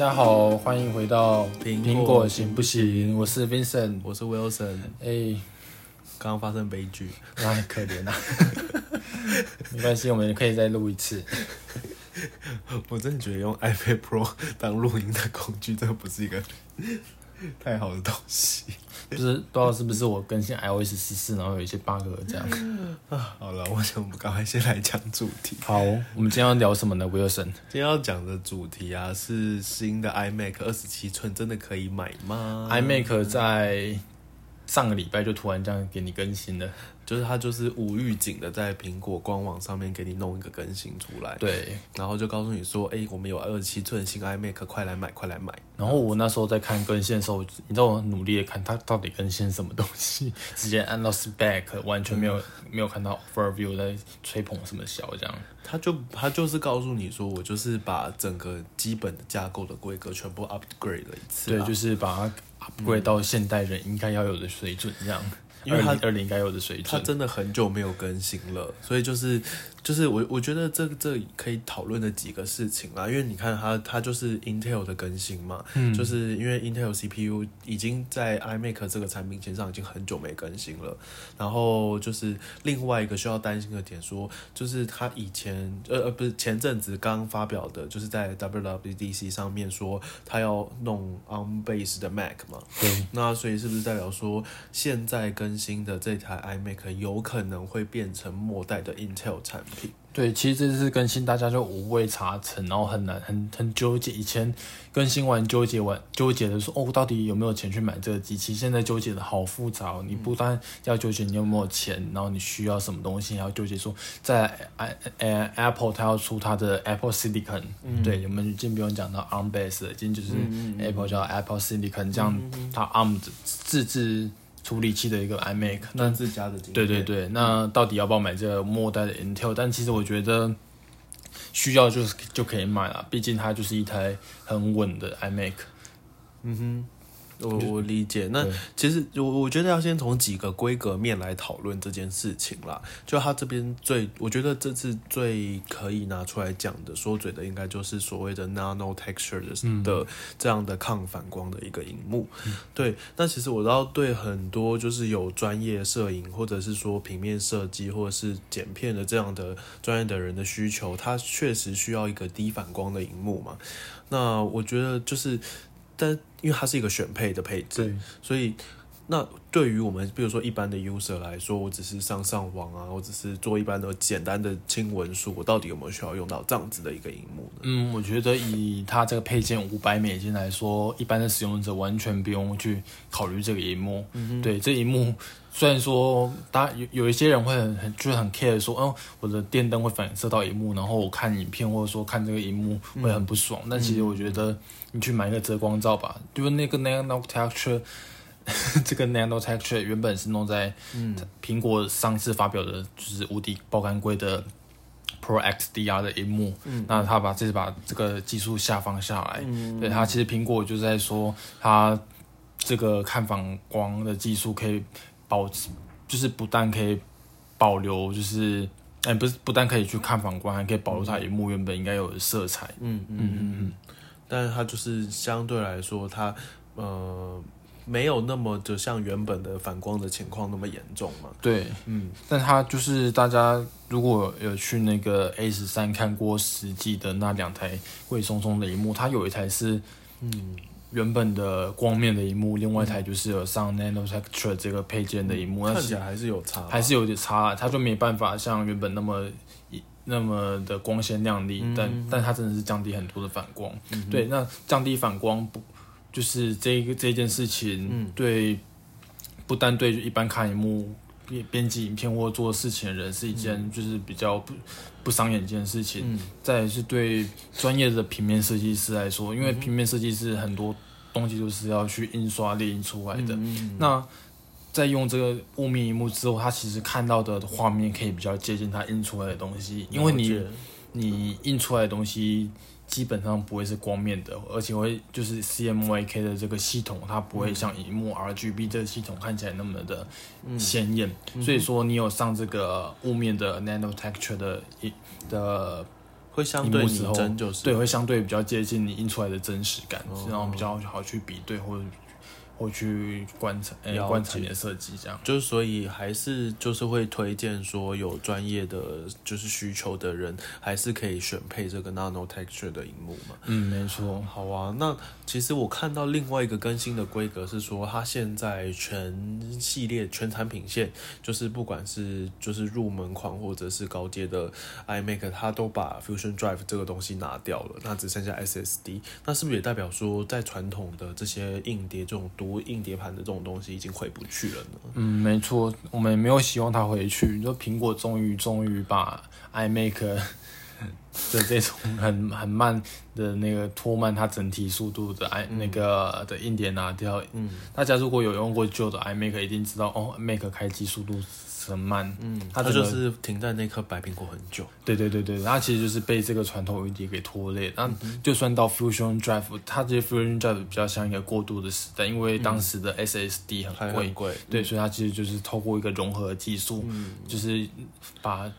家好，欢迎回到苹苹果行不行？我是 Vincent。我是 Wilson，哎，刚刚发生悲剧，哎，可怜啊！没关系，我们可以再录一次。我真的觉得用 iPad Pro 当录音的工具，这不是一个太好的东西就是不知道是不是我更新 iOS 十四，然后有一些 bug 这样。啊。好了，我想我们赶快先来讲主题。好，我们今天要聊什么呢？Wilson，今天要讲的主题啊，是新的 iMac 二十七寸真的可以买吗 iMac 在上个礼拜就突然这样给你更新了。就是它就是无预警的在苹果官网上面给你弄一个更新出来，，对，然后就告诉你说，哎、我们有二十七寸新 iMac，快来买，快来买。然后我那时候在看更新的时候，你知道我努力的看它到底更新什么东西，直接按到 spec，完全没有没有看到 overview 在吹捧什么小这样。他就他就是告诉你说，我就是把整个基本的架构的规格全部 upgrade 了一次、对，啊，就是把它 upgrade 到现代人应该要有的水准，这样，因为他二零应该有的水准。他真的很久没有更新了，所以就是就是我我觉得这这可以讨论的几个事情啦，因为你看他他就是 Intel 的更新嘛，嗯。就是因为 Intel CPU 已经在 iMac 这个产品线上已经很久没更新了，然后就是另外一个需要担心的点说，就是他以前呃呃不是前阵子刚发表的，就是在 WWDC 上面说他要弄 on base 的 Mac 嘛，对，那所以是不是代表说，现在更新的这台 iMac 有可能会变成末代的 Intel 产品？对，其实这次更新大家就五味杂陈，然后很难很很纠结。以前更新完纠结完纠结的说哦，到底有没有钱去买这个机器？现在纠结的好复杂哦。你不但要纠结你有没有钱，然后你需要什么东西，还要纠结说在 i 呃 Apple 它要出它的 Apple Silicon，、对，我们已经不用讲到 ARM base 了，已经就是 Apple 叫 Apple Silicon，这样它 ARM 自制处理器的一个 iMac，那自家的对对对，那到底要不要买这个末代的 Intel？但其实我觉得需要就是就可以买了，毕竟它就是一台很稳的 iMac。我我理解。那其实我我觉得要先从几个规格面来讨论这件事情啦。就他这边最，我觉得这次最可以拿出来讲的说嘴的，应该就是所谓的 nano texture 的、的这样的抗反光的一个荧幕。对，那其实我知道对很多就是有专业摄影或者是说平面设计或者是剪片的这样的专业的人的需求，他确实需要一个低反光的荧幕嘛。那我觉得就是，但因为它是一个选配的配置，对，所以那对于我们比如说一般的 user 来说，我只是上上网啊，我只是做一般的简单的轻文书，我到底有没有需要用到这样子的一个荧幕呢？嗯，我觉得以它这个配件五百美金来说，一般的使用者完全不用去考虑这个荧幕。对，这荧幕虽然说大家有有一些人会很很就是很 care 说，哦，我的电灯会反射到荧幕，然后我看影片或者说看这个荧幕会很不爽。但其实我觉得你去买一个遮光罩吧，就是那个 nano texture。这个 nano texture 原本是弄在苹果上次发表的，就是无敌爆肝贵的 Pro XDR 的荧幕，那他把这次把这个技术下放下来，对他其实苹果就在说，它这个看反光的技术可以保持，就是不但可以保留，就是哎、不是不但可以去看反光，还可以保留它荧幕原本应该有的色彩。嗯嗯嗯嗯，但是它就是相对来说，它呃没有那么的像原本的反光的情况那么严重嘛。对，嗯。但它就是大家如果有去那个 A 十三看过实际的那两台贵松松的荧幕，它有一台是嗯。原本的光面的荧幕，另外一台就是有上 nano texture 这个配件的荧幕，看起来还是有差吧，还是有点差，它就没办法像原本那么那么的光鲜亮丽，嗯。但但它真的是降低很多的反光。对，那降低反光不就是这这件事情，嗯。对，不单对一般看荧幕。编编辑影片或做事情的人是一件就是比较不不伤眼睛的事情，嗯。再来是对专业的平面设计师来说，因为平面设计师很多东西都是要去印刷列印出来的，嗯那在用这个雾面荧幕之后，他其实看到的画面可以比较接近他印出来的东西，因为你你印出来的东西基本上不会是光面的，而且会就是 CMYK 的这个系统，它不会像荧幕 RGB 这个系统看起来那么的鲜艳。所以说，你有上这个雾面的 Nano Texture 的一的会相对拟真就是。对，会相对比较接近你印出来的真实感，哦。然后比较好去比对或者或去观察，呃了解观察你的设计这样。就是所以还是就是会推荐说有专业的就是需求的人，还是可以选配这个 nano texture 的荧幕嘛。嗯，没错。好啊，那其实我看到另外一个更新的规格是说，它现在全系列全产品线，就是不管是就是入门款或者是高阶的 iMac，它都把 Fusion Drive 这个东西拿掉了，那只剩下 SSD。那是不是也代表说，在传统的这些硬碟这种硬碟盘的这种东西已经回不去了呢？嗯，没错，我们也没有希望它回去。你说苹果终于终于把 iMac 的这种很很慢的那个拖慢它整体速度的 i、那个的硬碟拿掉。嗯大家如果有用过旧的 iMac，一定知道哦，Mac 开机速度很慢。嗯，它就是停在那颗白苹果很久。对对对对，它其实就是被这个传统硬碟给拖累。那就算到 Fusion Drive，它这些 Fusion Drive 比较像一个过渡的时代，因为当时的 SSD 很贵贵，对，所以它其实就是透过一个融合技术，嗯就是把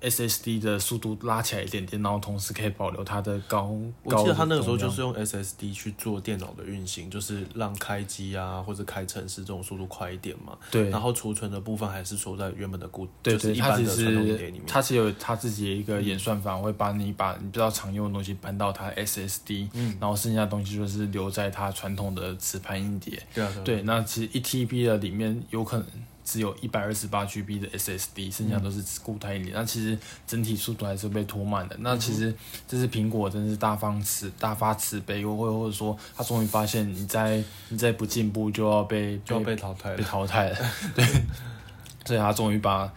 SSD 的速度拉起来一点点，然后同时可以保留它的高。我记得他那个时候就是用 SSD 去做电脑的运行，就是让开机啊或者开程式这种速度快一点嘛。对然后储存的部分还是说在原本的固，对对，就是一它其般的传统里面。它其实有它自己的一个演算法，会把你把你比较常用的东西搬到它 SSD，、嗯然后剩下的东西就是留在它传统的磁盘硬碟。对啊，对，那其实一 TB 的里面有可能只有一百二十八 GB 的 SSD，剩下都是固态硬碟。那其实整体速度还是被拖慢的。那其实这是苹果真是大方慈大发慈悲，又或或者说他终于发现你在你再不进步就要被就要被淘汰被。淘汰了。对，所以他终于把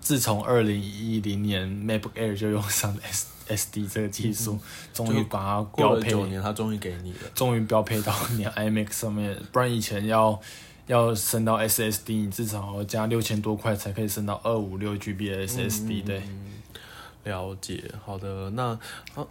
自从二零一零年 MacBook Air 就用上了 S SD 这个技术，终于把它标配了九年，他终于给你了。终于标配到你 iMac 上面，不然以前要要升到 SSD，你至少要加六千多块才可以升到二五六 GB 的 SSD、对，了解，好的，那，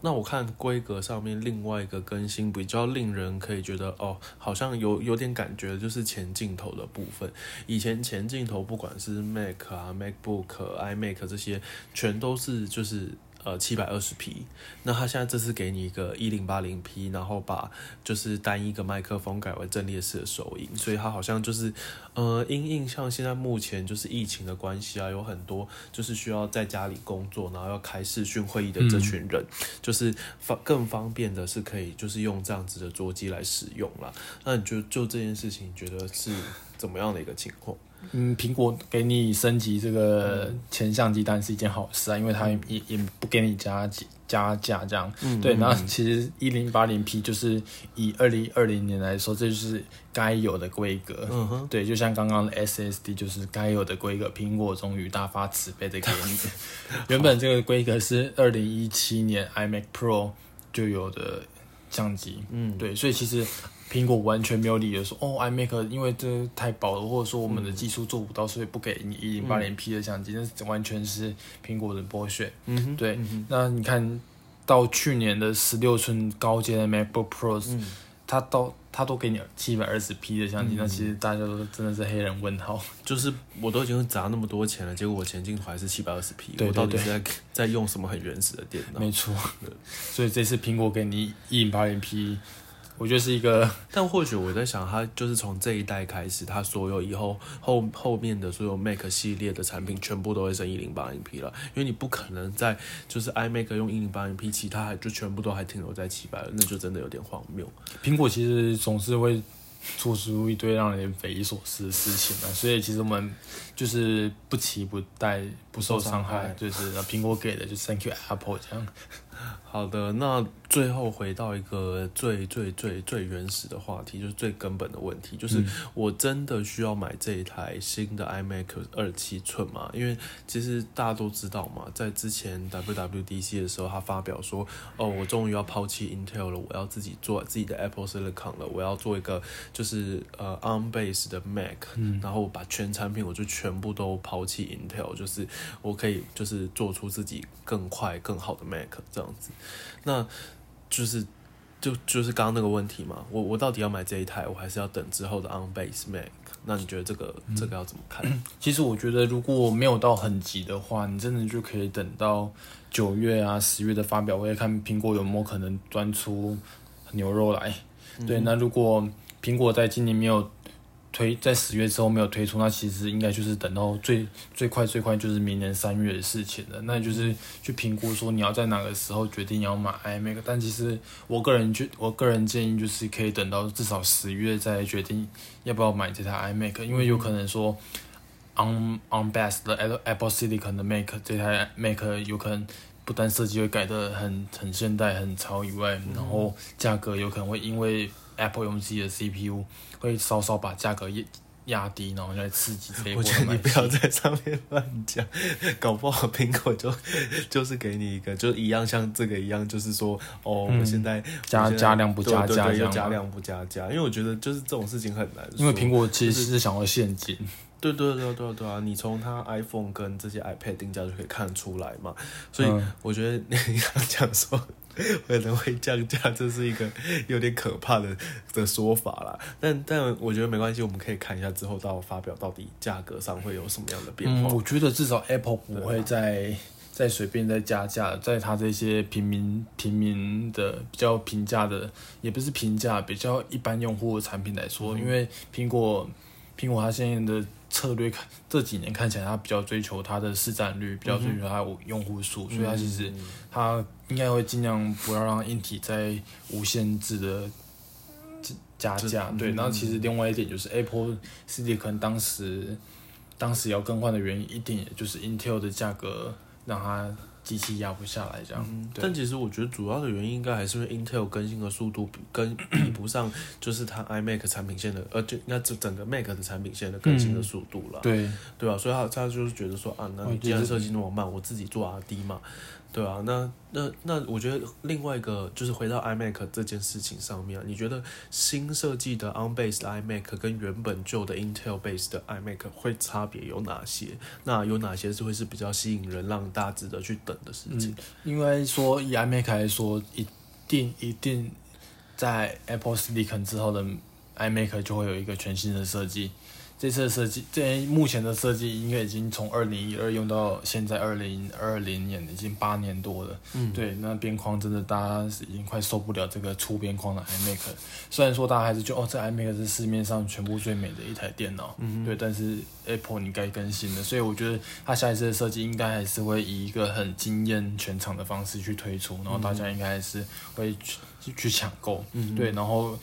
那我看规格上面另外一个更新比较令人可以觉得哦，好像有有点感觉，就是前镜头的部分。以前前镜头不管是 Mac 啊、MacBook、iMac 这些，全都是就是。呃，七百二十 P，那他现在这次给你一个一零八零 P，然后把就是单一个麦克风改为阵列式的收音，所以它好像就是呃，因印象现在目前就是疫情的关系啊，有很多就是需要在家里工作，然后要开视讯会议的这群人，就是方更方便的是可以就是用这样子的桌机来使用啦。那你就就这件事情，你觉得是怎么样的一个情况？嗯，苹果给你升级这个前相机当然是一件好事啊，因为它也也不给你加加价这样。嗯对，那其实一零八零 P 就是以二零二零年来说，这就是该有的规格。嗯哼，对，就像刚刚的 SSD 就是该有的规格，苹果终于大发慈悲的给你。原本这个规格是二零一七年 iMac Pro 就有的相机，嗯，对，所以其实苹果完全没有理由说哦，iMac 因为这太薄了，或者说我们的技术做不到，所以不给你一零八零 P 的相机，那是完全是苹果的剥削。对嗯那你看到去年的十六寸高阶的 MacBook Pro，、嗯。它到它都给你七百二十 P 的相机，那其实大家都真的是黑人问号。就是我都已经砸那么多钱了，结果我前镜头还是七百二十 P，对我到底是在在用什么很原始的电脑？没错，所以这次苹果给你一零八零 P，我觉得是一个 但或许我在想，它就是从这一代开始，它所有以后后后面的所有 Mac 系列的产品，全部都会升一零八零 P 了，因为你不可能在就是 iMac 用一零八零 P，其他还就全部都还停留在七百，那就真的有点荒谬。苹果其实总是会做出一堆让人匪夷所思的事情嘛，所以其实我们就是不期不待，不受伤害害，就是那苹果给的就 Thank you Apple 这样。好的，那最后回到一个最最最最原始的话题，就是最根本的问题，就是我真的需要买这一台新的 iMac 二七寸吗？因为其实大家都知道嘛，在之前 WWDC 的时候，他发表说，哦，我终于要抛弃 Intel 了，我要自己做自己的 Apple Silicon 了，我要做一个就是呃 ARM base 的 Mac，、然后把全产品我就全部都抛弃 Intel，就是我可以就是做出自己更快更好的 Mac 这样子。那就是就就是刚刚那个问题嘛，我我到底要买这一台，我还是要等之后的 On Base Mac？那你觉得这个这个要怎么看？其实我觉得如果没有到很急的话，你真的就可以等到九月啊、十月的发表会，看苹果有没有可能端出牛肉来。对，那如果苹果在今年没有推，在十月之后没有推出，那其实应该就是等到最最快最快就是明年三月的事情了。那就是去评估说你要在哪个时候决定要买 iMac。但其实我个人觉，我个人建议就是可以等到至少十月再决定要不要买这台 iMac，因为有可能说 on on best 的 Apple Silicon 的 Mac 这台 Mac 有可能不但设计会改的很很现代很潮以外，然后价格有可能会因为 Apple 用自己的 CPU 会稍稍把价格压压低，然后来刺激这一波我觉得你不要在上面乱讲，搞不好苹果就 就是给你一个，就一样像这个一样，就是说哦，我们现在加加量不加价这样吗又加量不加价，因为我觉得就是这种事情很难说，因为苹果其实是想要现金，对对对对对啊，你从它 iPhone 跟这些 iPad 定价就可以看得出来嘛，所以嗯。我觉得你刚讲说 可能会降价，这是一个有点可怕的的说法啦。但但我觉得没关系，我们可以看一下之后到发表到底价格上会有什么样的变嗯，化。我觉得至少 Apple 不会再再随便再加价，在它这些平民平民的比较平价的，也不是平价，比较一般用户的产品来说，因为苹果苹果它现在的策略看这几年看起来，它比较追求它的市占率，比较追求它的用户数，所以它其实它应该会尽量不要让硬体在无限制的加价。对，然后其实另外一点就是 Apple Silicon 当时当时要更换的原因，一点也就是 Intel 的价格让它机器压不下来这样。对但其实我觉得主要的原因应该还是因为 Intel 更新的速度比跟 比不上，就是它 iMac 产品线的，呃，就应该整整个 Mac 的产品线的更新的速度了。对，对啊，所以他他就是觉得说啊，那你既然设计那么慢，我自己做 R D 嘛，对啊，那那那我觉得另外一个就是回到 iMac 这件事情上面啊，你觉得新设计的 On Base iMac 跟原本旧的 Intel Base 的 iMac 会差别有哪些？那有哪些是会是比较吸引人，让大家值得去等的事情？因为说以 iMac 来说，一定一定在 Apple Silicon 之后的 iMac 就会有一个全新的设计。这次的设计，这目前的设计应该已经从二零一二用到现在二零二零年，已经八年多了。嗯，对，那边框真的大家已经快受不了这个粗边框的 iMac，虽然说大家还是觉得哦，这 iMac 是市面上全部最美的一台电脑，嗯。对，但是 Apple 你该更新了，所以我觉得它下一次的设计应该还是会以一个很惊艳全场的方式去推出，然后大家应该还是会去去去抢购，嗯对，然后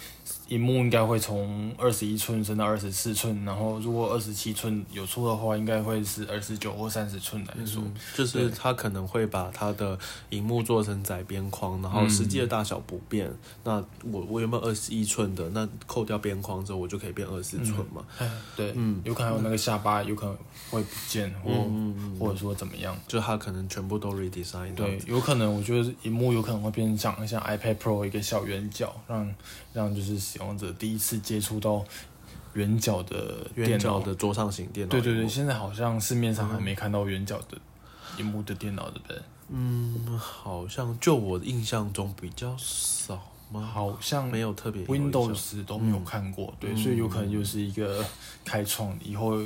荧幕应该会从二十一寸升到二十四寸，然后如果二十七寸有出的话，应该会是二十九或三十寸来说，嗯就是它可能会把它的荧幕做成窄边框，然后实际的大小不变。那我我有没有二十一寸的？那扣掉边框之后，我就可以变二十寸嘛？对，嗯有可能有那个下巴有可能会不见，或、或者说怎么样。就它可能全部都 redesign 对有可能，我觉得荧幕有可能会变成像像 iPad Pro 一个小圆角，让让就是使用者第一次接触到圆角的电脑圆角。的桌上型电脑。对对对，，现在好像市面上还没看到圆角的荧幕的电脑，对不对？嗯，好像就我印象中比较少吗？好像没有特别 Windows 都没有看过，对，所以有可能就是一个开创，以后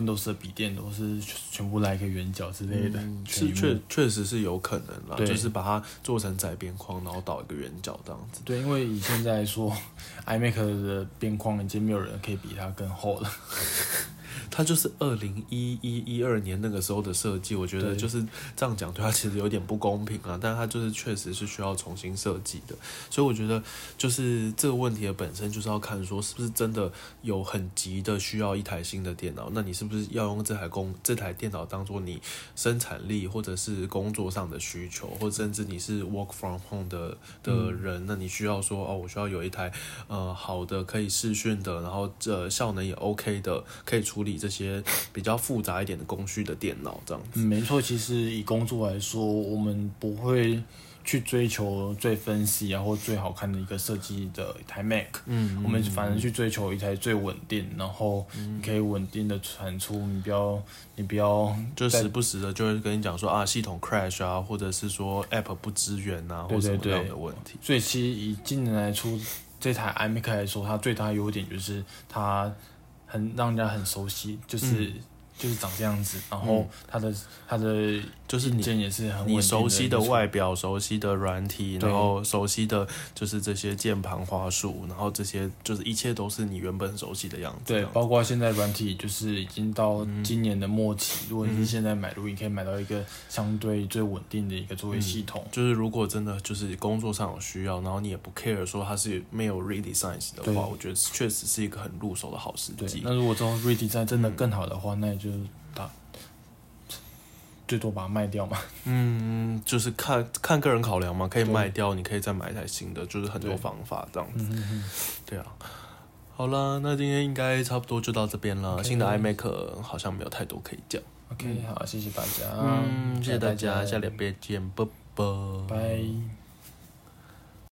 Windows 的笔电都是全部来一个圆角之类的，是确确实是有可能啦，对就是把它做成窄边框，然后倒一个圆角这样子。对，因为以现在来说，iMac 的边框已经没有人可以比它更厚了。它就是二零一一一二年那个时候的设计，我觉得就是这样讲对它其实有点不公平啊，但它就是确实是需要重新设计的，所以我觉得就是这个问题的本身就是要看说是不是真的有很急的需要一台新的电脑，那你是不是要用这台工这台电脑当做你生产力或者是工作上的需求，或甚至你是 work from home 的的人，那你需要说哦，我需要有一台呃好的可以视讯的，然后这效能也 OK 的，可以处理这些比较复杂一点的工序的电脑这样子。嗯，没错，其实以工作来说，我们不会去追求最分析啊或最好看的一个设计的一台 Mac，嗯我们反正去追求一台最稳定，然后你可以稳定的产出，你不要你不要就时不时的就会跟你讲说啊，系统 crash 啊，或者是说 App 不支援啊，或对对什么样的问题。所以其实以今年来出这台 iMac 来说，它最大的优点就是它很让人家很熟悉，就是、就是长这样子，然后它的它的就是你也是很你熟悉的外表、熟悉的软体，然后熟悉的就是这些键盘、花束，然后这些就是一切都是你原本熟悉的样子。对，包括现在软体就是已经到嗯今年的末期，如果你是现在买录音，可以买到一个相对最稳定的一个作业系统。就是如果真的就是工作上有需要，然后你也不 care 说它是没有 redesign 的话，我觉得确实是一个很入手的好时机，。那如果之后 redesign 真的更好的话，那也就打最多把它卖掉嘛。嗯，就是看看个人考量嘛，可以卖掉，你可以再买一台新的，就是很多方法这样子。嗯嗯嗯，对啊，好啦，那今天应该差不多就到这边了。新的 iMac 好像没有太多可以讲。OK，好，谢谢大家，嗯，谢谢大家，家，下礼拜见，拜拜。拜。